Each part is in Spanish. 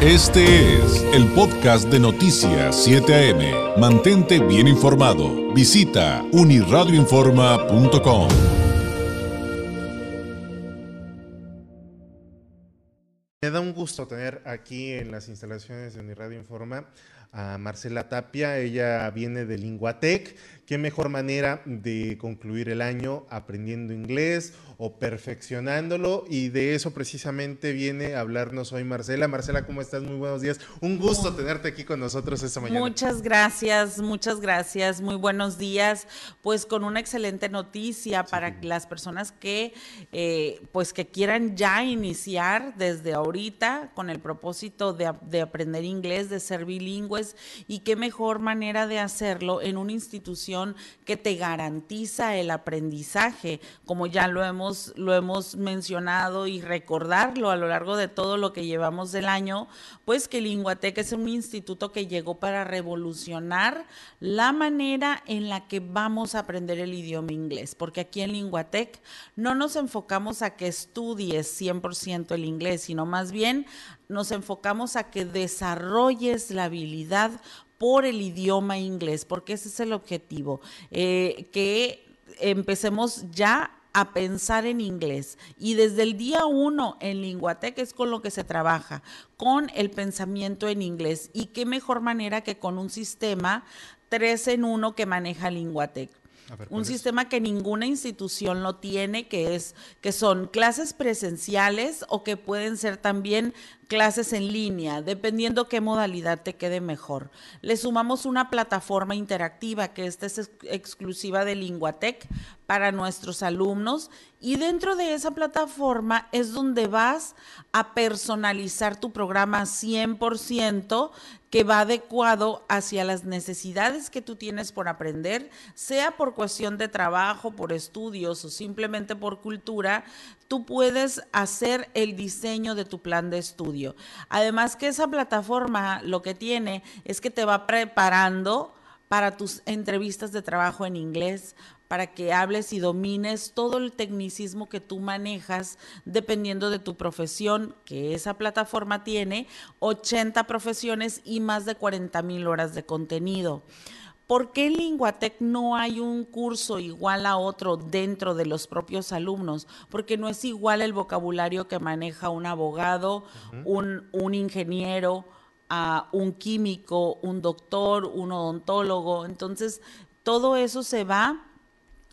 Este es el podcast de Noticias 7 AM. Mantente bien informado. Visita uniradioinforma.com. Me da un gusto tener aquí en las instalaciones de Uniradio Informa a Marcela Tapia. Ella viene de Linguatec. Qué mejor manera de concluir el año aprendiendo inglés o perfeccionándolo. Y de eso precisamente viene a hablarnos hoy Marcela. Marcela, ¿cómo estás? Muy buenos días. Un gusto tenerte aquí con nosotros esta mañana. Muchas gracias, muchas gracias. Muy buenos días. Pues con una excelente noticia para las personas que, eh, pues que quieran ya iniciar desde ahorita con el propósito de, de aprender inglés, de ser bilingües. Y qué mejor manera de hacerlo en una institución que te garantiza el aprendizaje, como ya lo hemos, lo hemos mencionado y recordarlo a lo largo de todo lo que llevamos del año, pues que Linguatec es un instituto que llegó para revolucionar la manera en la que vamos a aprender el idioma inglés, porque aquí en Linguatec no nos enfocamos a que estudies 100% el inglés, sino más bien nos enfocamos a que desarrolles la habilidad por el idioma inglés, porque ese es el objetivo, eh, que empecemos ya a pensar en inglés. Y desde el día uno en Linguatec es con lo que se trabaja, con el pensamiento en inglés. Y qué mejor manera que con un sistema tres en uno que maneja Linguatec. Un sistema que ninguna institución lo tiene, que es que son clases presenciales o que pueden ser también clases en línea, dependiendo qué modalidad te quede mejor. Le sumamos una plataforma interactiva que esta es exclusiva de Linguatec para nuestros alumnos y dentro de esa plataforma es donde vas a personalizar tu programa 100% que va adecuado hacia las necesidades que tú tienes por aprender, sea por cuestión de trabajo, por estudios o simplemente por cultura, tú puedes hacer el diseño de tu plan de estudio. Además que esa plataforma lo que tiene es que te va preparando para tus entrevistas de trabajo en inglés, para que hables y domines todo el tecnicismo que tú manejas dependiendo de tu profesión, que esa plataforma tiene 80 profesiones y más de 40 mil horas de contenido. ¿Por qué en Linguatec no hay un curso igual a otro dentro de los propios alumnos? Porque no es igual el vocabulario que maneja un abogado, un, un, ingeniero, un químico, un doctor, un odontólogo. Entonces, todo eso se va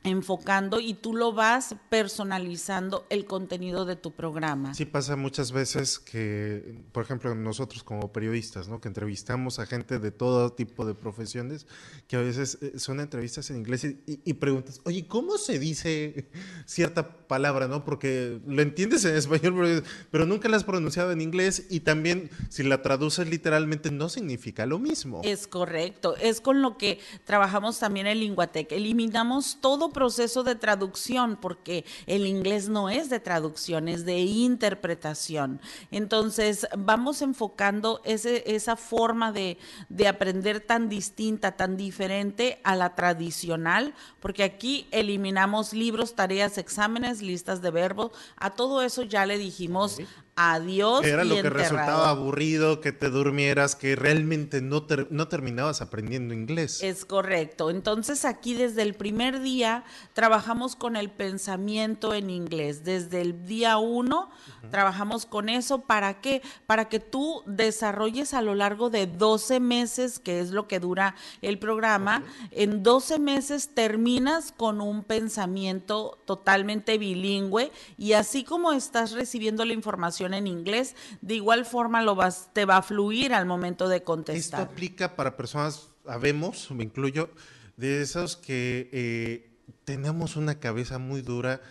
enfocando y tú lo vas personalizando el contenido de tu programa. Sí pasa muchas veces que, por ejemplo, nosotros como periodistas, ¿no? Que entrevistamos a gente de todo tipo de profesiones, que a veces eh, son entrevistas en inglés y, preguntas, oye, ¿cómo se dice cierta palabra, no? Porque lo entiendes en español, pero, nunca la has pronunciado en inglés y también si la traduces literalmente no significa lo mismo. Es correcto, es con lo que trabajamos también en Linguatec. Eliminamos todo proceso de traducción, porque el inglés no es de traducción, es de interpretación. Entonces, vamos enfocando ese, esa forma de, de aprender tan distinta, tan diferente a la tradicional, porque aquí eliminamos libros, tareas, exámenes, listas de verbos, a todo eso ya le dijimos adiós. Era lo que resultaba aburrido, que te durmieras, que realmente no, no terminabas aprendiendo inglés. Es correcto. Entonces aquí desde el primer día trabajamos con el pensamiento en inglés. Desde el día uno trabajamos con eso. ¿Para qué? Para que tú desarrolles a lo largo de 12 meses, que es lo que dura el programa. En 12 meses terminas con un pensamiento totalmente bilingüe y así como estás recibiendo la información en inglés, de igual forma lo vas, te va a fluir al momento de contestar. Esto aplica para personas, sabemos, me incluyo, de esos que eh, tenemos una cabeza muy dura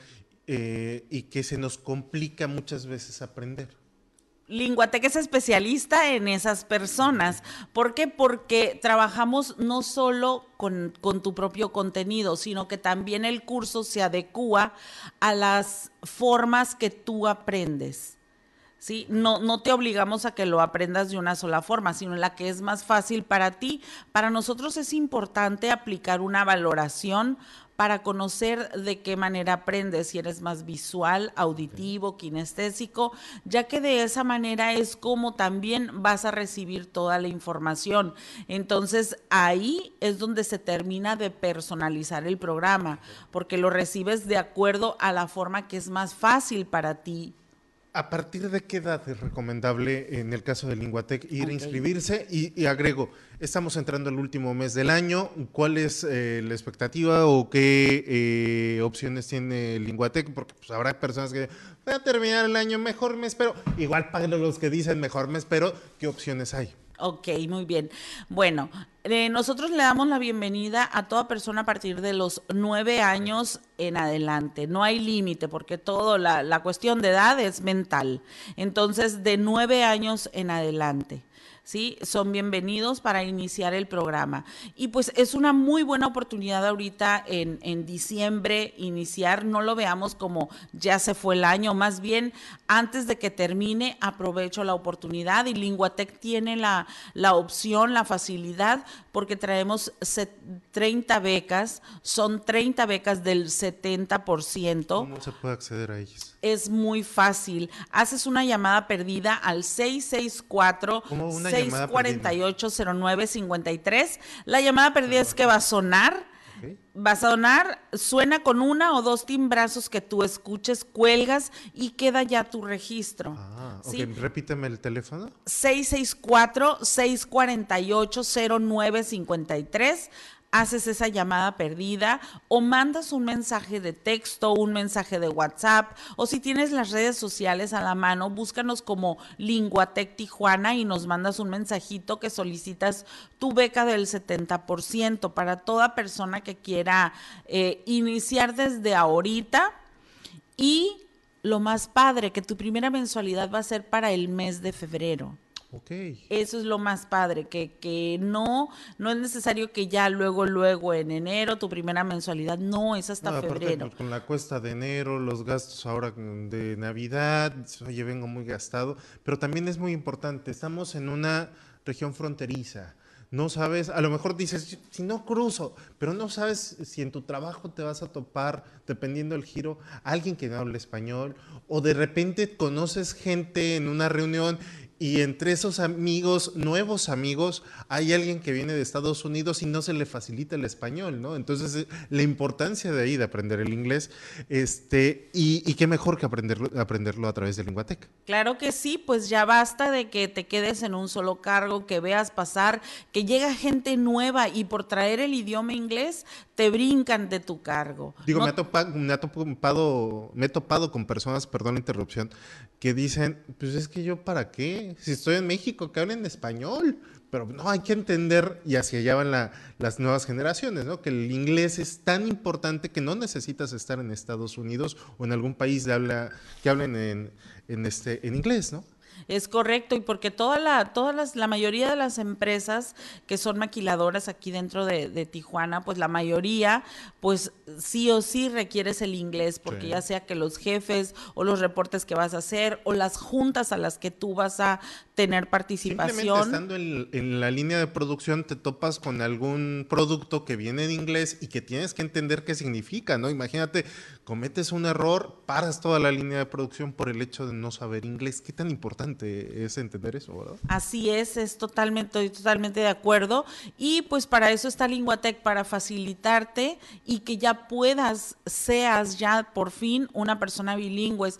eh, y que se nos complica muchas veces aprender. Linguatec es especialista en esas personas. ¿Por qué? Porque trabajamos no solo con, con, tu propio contenido, sino que también el curso se adecua a las formas que tú aprendes ¿sí? No, no te obligamos a que lo aprendas de una sola forma, sino la que es más fácil para ti. Para nosotros es importante aplicar una valoración para conocer de qué manera aprendes, si eres más visual, auditivo, kinestésico, ya que de esa manera es como también vas a recibir toda la información. Entonces ahí es donde se termina de personalizar el programa, porque lo recibes de acuerdo a la forma que es más fácil para ti ¿A partir de qué edad es recomendable, en el caso de Linguatec, ir a inscribirse? Y, agrego, estamos entrando el último mes del año. ¿Cuál es eh, la expectativa o qué eh, opciones tiene Linguatec? Porque pues, habrá personas que voy a terminar el año, mejor me espero. Igual para los que dicen mejor me espero, ¿qué opciones hay? Ok, muy bien. Bueno, eh, nosotros le damos la bienvenida a toda persona a partir de los nueve años en adelante. No hay límite porque todo la, la cuestión de edad es mental. Entonces, de nueve años en adelante. ¿Sí? Son bienvenidos para iniciar el programa. Y pues es una muy buena oportunidad ahorita en, en diciembre iniciar, no lo veamos como ya se fue el año, más bien antes de que termine aprovecho la oportunidad y Linguatec tiene la, la opción, la facilidad, porque traemos 30 becas, son 30 becas del 70%. ¿Cómo se puede acceder a ellas? Es muy fácil. Haces una llamada perdida al 664 648 0953. La llamada perdida es que va a sonar. Vas a sonar, suena con una o dos timbrazos que tú escuches, cuelgas y queda ya tu registro. Ah, Repíteme el teléfono. 664-648-0953 haces esa llamada perdida o mandas un mensaje de texto, un mensaje de WhatsApp o si tienes las redes sociales a la mano, búscanos como Linguatec Tijuana y nos mandas un mensajito que solicitas tu beca del 70% para toda persona que quiera eh, iniciar desde ahorita y lo más padre, que tu primera mensualidad va a ser para el mes de febrero. Eso es lo más padre, que, que no, no es necesario que ya luego, luego en enero tu primera mensualidad, no, es hasta febrero. Pues, con la cuesta de enero, los gastos ahora de Navidad, oye, vengo muy gastado, pero también es muy importante, estamos en una región fronteriza. No sabes, a lo mejor dices, si no cruzo, pero no sabes si en tu trabajo te vas a topar, dependiendo del giro, alguien que no hable español, o de repente conoces gente en una reunión y entre esos amigos, nuevos amigos, hay alguien que viene de Estados Unidos y no se le facilita el español, ¿no? Entonces, eh, la importancia de ahí de aprender el inglés, este, y, y qué mejor que aprenderlo, aprenderlo a través de Linguatec. Claro que sí, pues ya basta de que te quedes en un solo cargo, que veas pasar, que llega gente nueva y por traer el idioma inglés te brincan de tu cargo. Digo, me, ha topado, me, ha topado, me he topado con personas, perdón la interrupción, que dicen, pues es que yo para qué, si estoy en México, que hablen español. Pero no, hay que entender, y hacia allá van las nuevas generaciones, ¿no? Que el inglés es tan importante que no necesitas estar en Estados Unidos o en algún país de habla, que hablen en, en, este, en inglés, ¿no? Es correcto, y porque toda la, todas las, la mayoría de las empresas que son maquiladoras aquí dentro de, Tijuana, pues la mayoría, pues sí o sí requieres el inglés, porque ya sea que los jefes o los reportes que vas a hacer o las juntas a las que tú vas a tener participación. Simplemente estando en, en la línea de producción te topas con algún producto que viene en inglés y que tienes que entender qué significa, ¿no? Imagínate, cometes un error, paras toda la línea de producción por el hecho de no saber inglés. ¿Qué tan importante es entender eso, ¿verdad? Así es, es totalmente, totalmente de acuerdo. Y pues para eso está Linguatec, para facilitarte y que ya puedas, seas ya por fin una persona bilingüe,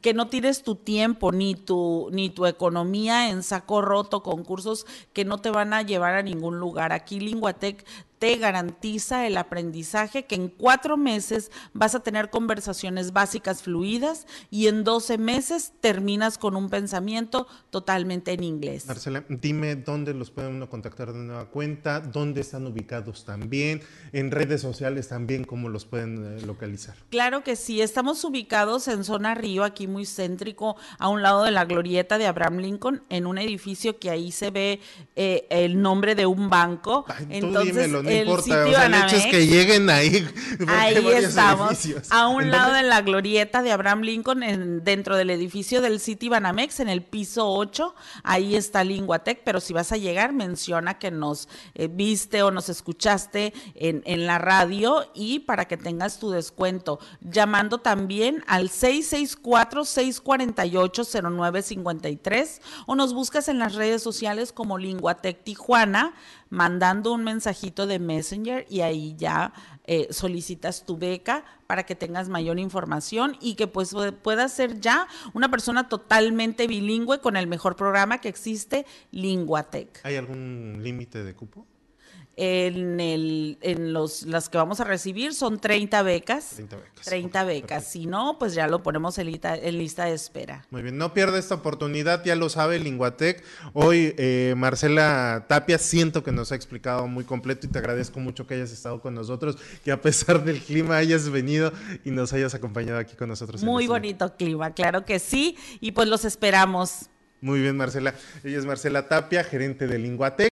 que no tires tu tiempo ni tu, ni tu economía en saco roto con cursos que no te van a llevar a ningún lugar. Aquí Linguatec te garantiza el aprendizaje que en cuatro meses vas a tener conversaciones básicas fluidas y en 12 meses terminas con un pensamiento totalmente en inglés. Marcela, dime dónde los pueden uno contactar de nueva cuenta, dónde están ubicados también, en redes sociales también, cómo los pueden eh, localizar. Claro que sí, estamos ubicados en zona Río, aquí muy céntrico, a un lado de la glorieta de Abraham Lincoln, en un edificio que ahí se ve eh, el nombre de un banco. Entonces, importa. O sea, el hecho es que lleguen ahí. Ahí estamos. A un lado de la glorieta de Abraham Lincoln, dentro del edificio del City Banamex, en el piso 8. Ahí está Linguatec. Pero si vas a llegar, menciona que nos eh, viste o nos escuchaste en, en la radio y para que tengas tu descuento. Llamando también al 664-648-0953 o nos buscas en las redes sociales como Linguatec Tijuana, mandando un mensajito de Messenger y ahí ya eh, solicitas tu beca para que tengas mayor información y que pues puedas ser ya una persona totalmente bilingüe con el mejor programa que existe, Linguatec. ¿Hay algún límite de cupo? En, el, en los, las que vamos a recibir son 30 becas. 30 becas. 30 becas. Si no, pues ya lo ponemos en lista, en lista de espera. Muy bien, no pierda esta oportunidad, ya lo sabe Linguatec. Hoy eh, Marcela Tapia siento que nos ha explicado muy completo y te agradezco mucho que hayas estado con nosotros, que a pesar del clima hayas venido y nos hayas acompañado aquí con nosotros. Muy bonito clima, claro que sí, y pues los esperamos. Muy bien, Marcela. Ella es Marcela Tapia, gerente de Linguatec.